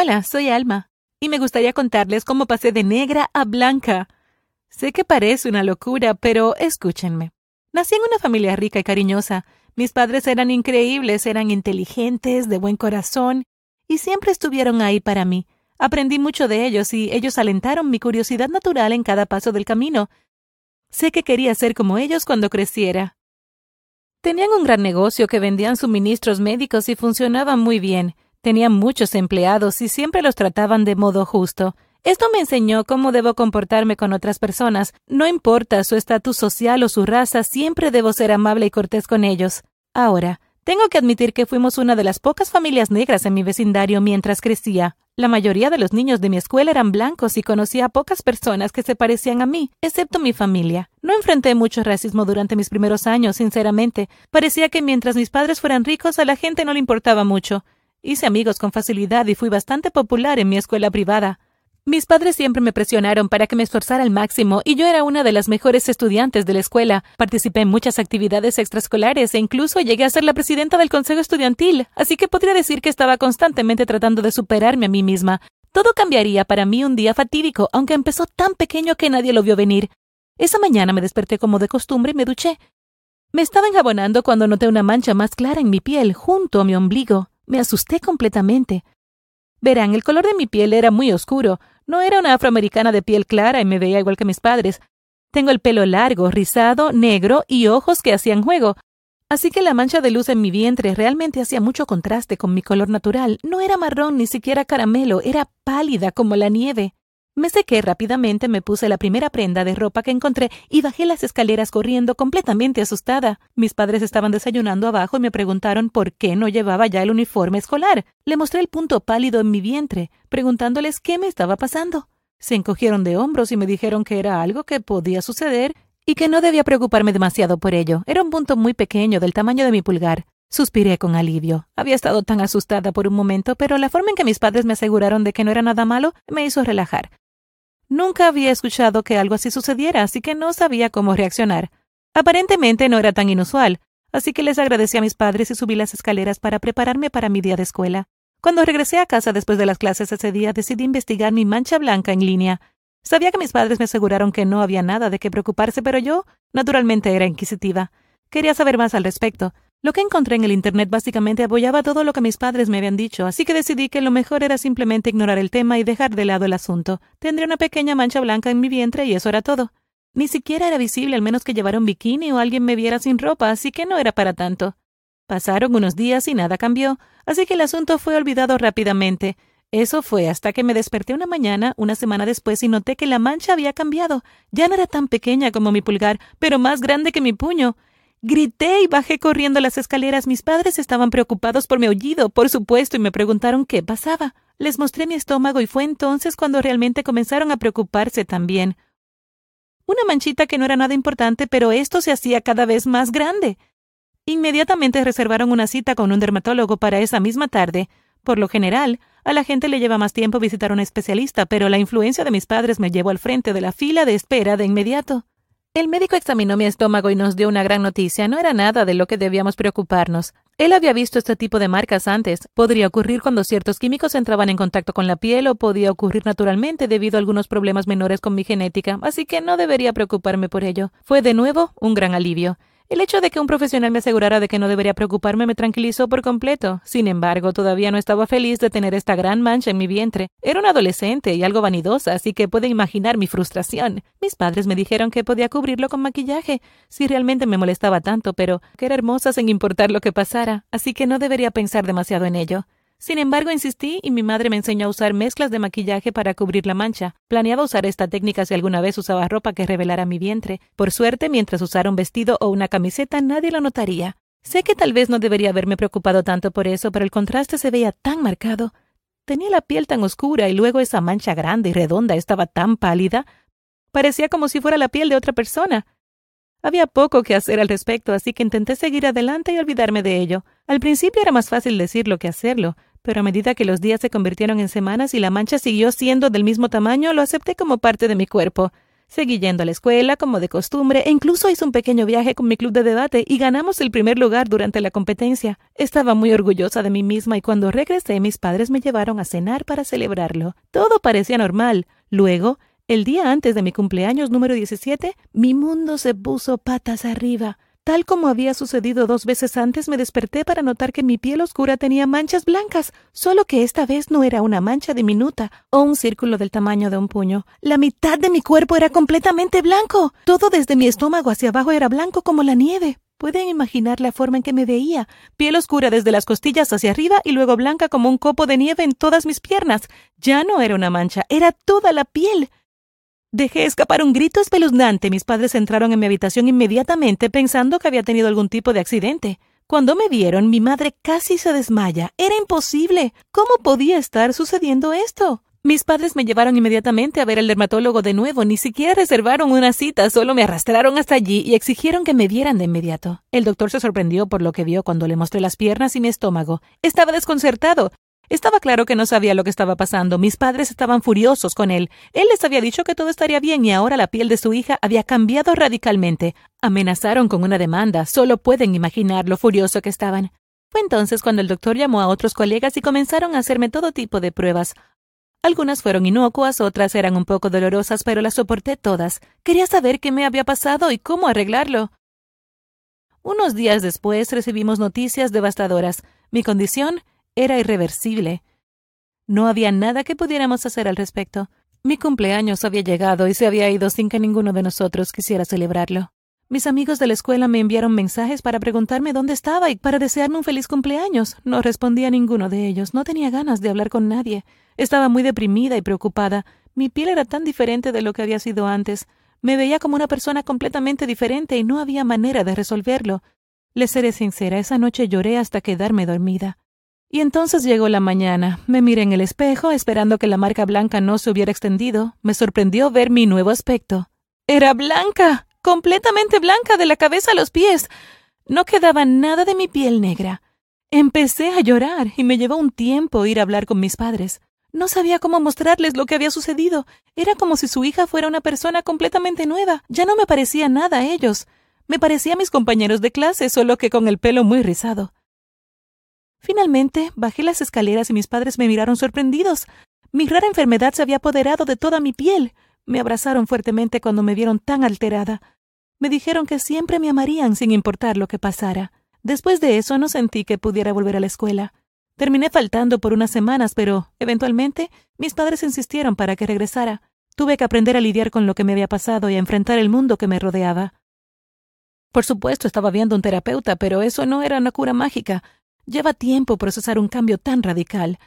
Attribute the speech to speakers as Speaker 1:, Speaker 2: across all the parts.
Speaker 1: Hola, soy Alma, y me gustaría contarles cómo pasé de negra a blanca. Sé que parece una locura, pero escúchenme. Nací en una familia rica y cariñosa. Mis padres eran increíbles, eran inteligentes, de buen corazón, y siempre estuvieron ahí para mí. Aprendí mucho de ellos y ellos alentaron mi curiosidad natural en cada paso del camino. Sé que quería ser como ellos cuando creciera. Tenían un gran negocio que vendían suministros médicos y funcionaba muy bien. Tenían muchos empleados y siempre los trataban de modo justo. Esto me enseñó cómo debo comportarme con otras personas. No importa su estatus social o su raza, siempre debo ser amable y cortés con ellos. Ahora, tengo que admitir que fuimos una de las pocas familias negras en mi vecindario mientras crecía. La mayoría de los niños de mi escuela eran blancos y conocía a pocas personas que se parecían a mí, excepto mi familia. No enfrenté mucho racismo durante mis primeros años, sinceramente. Parecía que mientras mis padres fueran ricos a la gente no le importaba mucho. Hice amigos con facilidad y fui bastante popular en mi escuela privada. Mis padres siempre me presionaron para que me esforzara al máximo y yo era una de las mejores estudiantes de la escuela. Participé en muchas actividades extraescolares e incluso llegué a ser la presidenta del consejo estudiantil, así que podría decir que estaba constantemente tratando de superarme a mí misma. Todo cambiaría para mí un día fatídico, aunque empezó tan pequeño que nadie lo vio venir. Esa mañana me desperté como de costumbre y me duché. Me estaba enjabonando cuando noté una mancha más clara en mi piel, junto a mi ombligo. Me asusté completamente. Verán, el color de mi piel era muy oscuro. No era una afroamericana de piel clara y me veía igual que mis padres. Tengo el pelo largo, rizado, negro y ojos que hacían juego. Así que la mancha de luz en mi vientre realmente hacía mucho contraste con mi color natural. No era marrón ni siquiera caramelo, era pálida como la nieve. Me sequé rápidamente, me puse la primera prenda de ropa que encontré y bajé las escaleras corriendo completamente asustada. Mis padres estaban desayunando abajo y me preguntaron por qué no llevaba ya el uniforme escolar. Le mostré el punto pálido en mi vientre, preguntándoles qué me estaba pasando. Se encogieron de hombros y me dijeron que era algo que podía suceder y que no debía preocuparme demasiado por ello. Era un punto muy pequeño, del tamaño de mi pulgar. Suspiré con alivio. Había estado tan asustada por un momento, pero la forma en que mis padres me aseguraron de que no era nada malo me hizo relajar. Nunca había escuchado que algo así sucediera, así que no sabía cómo reaccionar. Aparentemente no era tan inusual, así que les agradecí a mis padres y subí las escaleras para prepararme para mi día de escuela. Cuando regresé a casa después de las clases ese día, decidí investigar mi mancha blanca en línea. Sabía que mis padres me aseguraron que no había nada de qué preocuparse, pero yo, naturalmente, era inquisitiva. Quería saber más al respecto. Lo que encontré en el Internet básicamente apoyaba todo lo que mis padres me habían dicho, así que decidí que lo mejor era simplemente ignorar el tema y dejar de lado el asunto. Tendría una pequeña mancha blanca en mi vientre y eso era todo. Ni siquiera era visible al menos que llevara un bikini o alguien me viera sin ropa, así que no era para tanto. Pasaron unos días y nada cambió, así que el asunto fue olvidado rápidamente. Eso fue hasta que me desperté una mañana, una semana después, y noté que la mancha había cambiado. Ya no era tan pequeña como mi pulgar, pero más grande que mi puño. Grité y bajé corriendo las escaleras. Mis padres estaban preocupados por mi aullido, por supuesto, y me preguntaron qué pasaba. Les mostré mi estómago y fue entonces cuando realmente comenzaron a preocuparse también. Una manchita que no era nada importante, pero esto se hacía cada vez más grande. Inmediatamente reservaron una cita con un dermatólogo para esa misma tarde. Por lo general, a la gente le lleva más tiempo visitar a un especialista, pero la influencia de mis padres me llevó al frente de la fila de espera de inmediato. El médico examinó mi estómago y nos dio una gran noticia. No era nada de lo que debíamos preocuparnos. Él había visto este tipo de marcas antes. Podría ocurrir cuando ciertos químicos entraban en contacto con la piel o podía ocurrir naturalmente debido a algunos problemas menores con mi genética, así que no debería preocuparme por ello. Fue de nuevo un gran alivio. El hecho de que un profesional me asegurara de que no debería preocuparme me tranquilizó por completo. Sin embargo, todavía no estaba feliz de tener esta gran mancha en mi vientre. Era una adolescente y algo vanidosa, así que puede imaginar mi frustración. Mis padres me dijeron que podía cubrirlo con maquillaje, si realmente me molestaba tanto, pero que era hermosa sin importar lo que pasara, así que no debería pensar demasiado en ello. Sin embargo, insistí y mi madre me enseñó a usar mezclas de maquillaje para cubrir la mancha. Planeaba usar esta técnica si alguna vez usaba ropa que revelara mi vientre. Por suerte, mientras usara un vestido o una camiseta, nadie lo notaría. Sé que tal vez no debería haberme preocupado tanto por eso, pero el contraste se veía tan marcado. Tenía la piel tan oscura y luego esa mancha grande y redonda estaba tan pálida. Parecía como si fuera la piel de otra persona. Había poco que hacer al respecto, así que intenté seguir adelante y olvidarme de ello. Al principio era más fácil decirlo que hacerlo, pero a medida que los días se convirtieron en semanas y la mancha siguió siendo del mismo tamaño, lo acepté como parte de mi cuerpo. Seguí yendo a la escuela como de costumbre e incluso hice un pequeño viaje con mi club de debate y ganamos el primer lugar durante la competencia. Estaba muy orgullosa de mí misma y cuando regresé mis padres me llevaron a cenar para celebrarlo. Todo parecía normal. Luego, el día antes de mi cumpleaños número 17, mi mundo se puso patas arriba. Tal como había sucedido dos veces antes, me desperté para notar que mi piel oscura tenía manchas blancas, solo que esta vez no era una mancha diminuta o un círculo del tamaño de un puño. La mitad de mi cuerpo era completamente blanco. Todo desde mi estómago hacia abajo era blanco como la nieve. Pueden imaginar la forma en que me veía. Piel oscura desde las costillas hacia arriba y luego blanca como un copo de nieve en todas mis piernas. Ya no era una mancha, era toda la piel. Dejé escapar un grito espeluznante. Mis padres entraron en mi habitación inmediatamente pensando que había tenido algún tipo de accidente. Cuando me vieron, mi madre casi se desmaya. Era imposible. ¿Cómo podía estar sucediendo esto? Mis padres me llevaron inmediatamente a ver al dermatólogo de nuevo, ni siquiera reservaron una cita, solo me arrastraron hasta allí y exigieron que me vieran de inmediato. El doctor se sorprendió por lo que vio cuando le mostré las piernas y mi estómago. Estaba desconcertado. Estaba claro que no sabía lo que estaba pasando. Mis padres estaban furiosos con él. Él les había dicho que todo estaría bien y ahora la piel de su hija había cambiado radicalmente. Amenazaron con una demanda. Solo pueden imaginar lo furioso que estaban. Fue entonces cuando el doctor llamó a otros colegas y comenzaron a hacerme todo tipo de pruebas. Algunas fueron inocuas, otras eran un poco dolorosas, pero las soporté todas. Quería saber qué me había pasado y cómo arreglarlo. Unos días después recibimos noticias devastadoras. Mi condición era irreversible. No había nada que pudiéramos hacer al respecto. Mi cumpleaños había llegado y se había ido sin que ninguno de nosotros quisiera celebrarlo. Mis amigos de la escuela me enviaron mensajes para preguntarme dónde estaba y para desearme un feliz cumpleaños. No respondía ninguno de ellos. No tenía ganas de hablar con nadie. Estaba muy deprimida y preocupada. Mi piel era tan diferente de lo que había sido antes. Me veía como una persona completamente diferente y no había manera de resolverlo. Le seré sincera, esa noche lloré hasta quedarme dormida. Y entonces llegó la mañana. Me miré en el espejo, esperando que la marca blanca no se hubiera extendido. Me sorprendió ver mi nuevo aspecto. Era blanca, completamente blanca de la cabeza a los pies. No quedaba nada de mi piel negra. Empecé a llorar y me llevó un tiempo ir a hablar con mis padres. No sabía cómo mostrarles lo que había sucedido. Era como si su hija fuera una persona completamente nueva. Ya no me parecía nada a ellos. Me parecía a mis compañeros de clase, solo que con el pelo muy rizado. Finalmente, bajé las escaleras y mis padres me miraron sorprendidos. Mi rara enfermedad se había apoderado de toda mi piel. Me abrazaron fuertemente cuando me vieron tan alterada. Me dijeron que siempre me amarían sin importar lo que pasara. Después de eso no sentí que pudiera volver a la escuela. Terminé faltando por unas semanas, pero, eventualmente, mis padres insistieron para que regresara. Tuve que aprender a lidiar con lo que me había pasado y a enfrentar el mundo que me rodeaba. Por supuesto, estaba viendo un terapeuta, pero eso no era una cura mágica. Lleva tiempo procesar un cambio tan radical.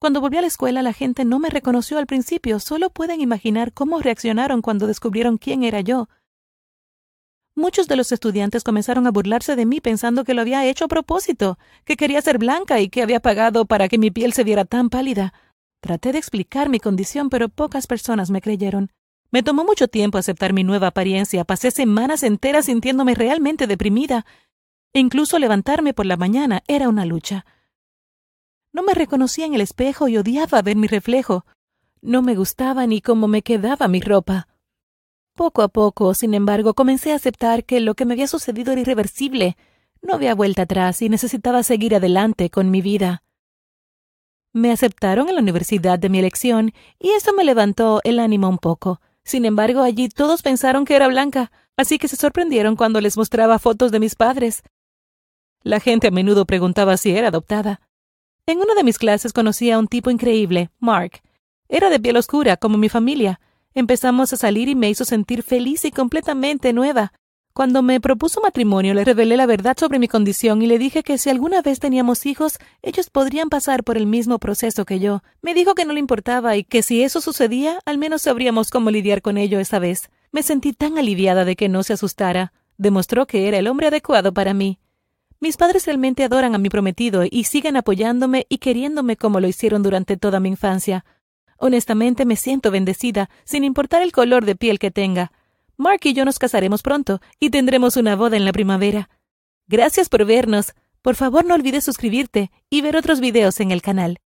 Speaker 1: Cuando volví a la escuela la gente no me reconoció al principio, solo pueden imaginar cómo reaccionaron cuando descubrieron quién era yo. Muchos de los estudiantes comenzaron a burlarse de mí pensando que lo había hecho a propósito, que quería ser blanca y que había pagado para que mi piel se viera tan pálida. Traté de explicar mi condición, pero pocas personas me creyeron. Me tomó mucho tiempo aceptar mi nueva apariencia, pasé semanas enteras sintiéndome realmente deprimida, Incluso levantarme por la mañana era una lucha. No me reconocía en el espejo y odiaba ver mi reflejo. No me gustaba ni cómo me quedaba mi ropa. Poco a poco, sin embargo, comencé a aceptar que lo que me había sucedido era irreversible. No había vuelta atrás y necesitaba seguir adelante con mi vida. Me aceptaron en la universidad de mi elección y eso me levantó el ánimo un poco. Sin embargo, allí todos pensaron que era blanca, así que se sorprendieron cuando les mostraba fotos de mis padres. La gente a menudo preguntaba si era adoptada. En una de mis clases conocí a un tipo increíble, Mark. Era de piel oscura, como mi familia. Empezamos a salir y me hizo sentir feliz y completamente nueva. Cuando me propuso matrimonio, le revelé la verdad sobre mi condición y le dije que si alguna vez teníamos hijos, ellos podrían pasar por el mismo proceso que yo. Me dijo que no le importaba y que si eso sucedía, al menos sabríamos cómo lidiar con ello esa vez. Me sentí tan aliviada de que no se asustara. Demostró que era el hombre adecuado para mí. Mis padres realmente adoran a mi prometido y siguen apoyándome y queriéndome como lo hicieron durante toda mi infancia. Honestamente me siento bendecida, sin importar el color de piel que tenga. Mark y yo nos casaremos pronto y tendremos una boda en la primavera. Gracias por vernos. Por favor no olvides suscribirte y ver otros videos en el canal.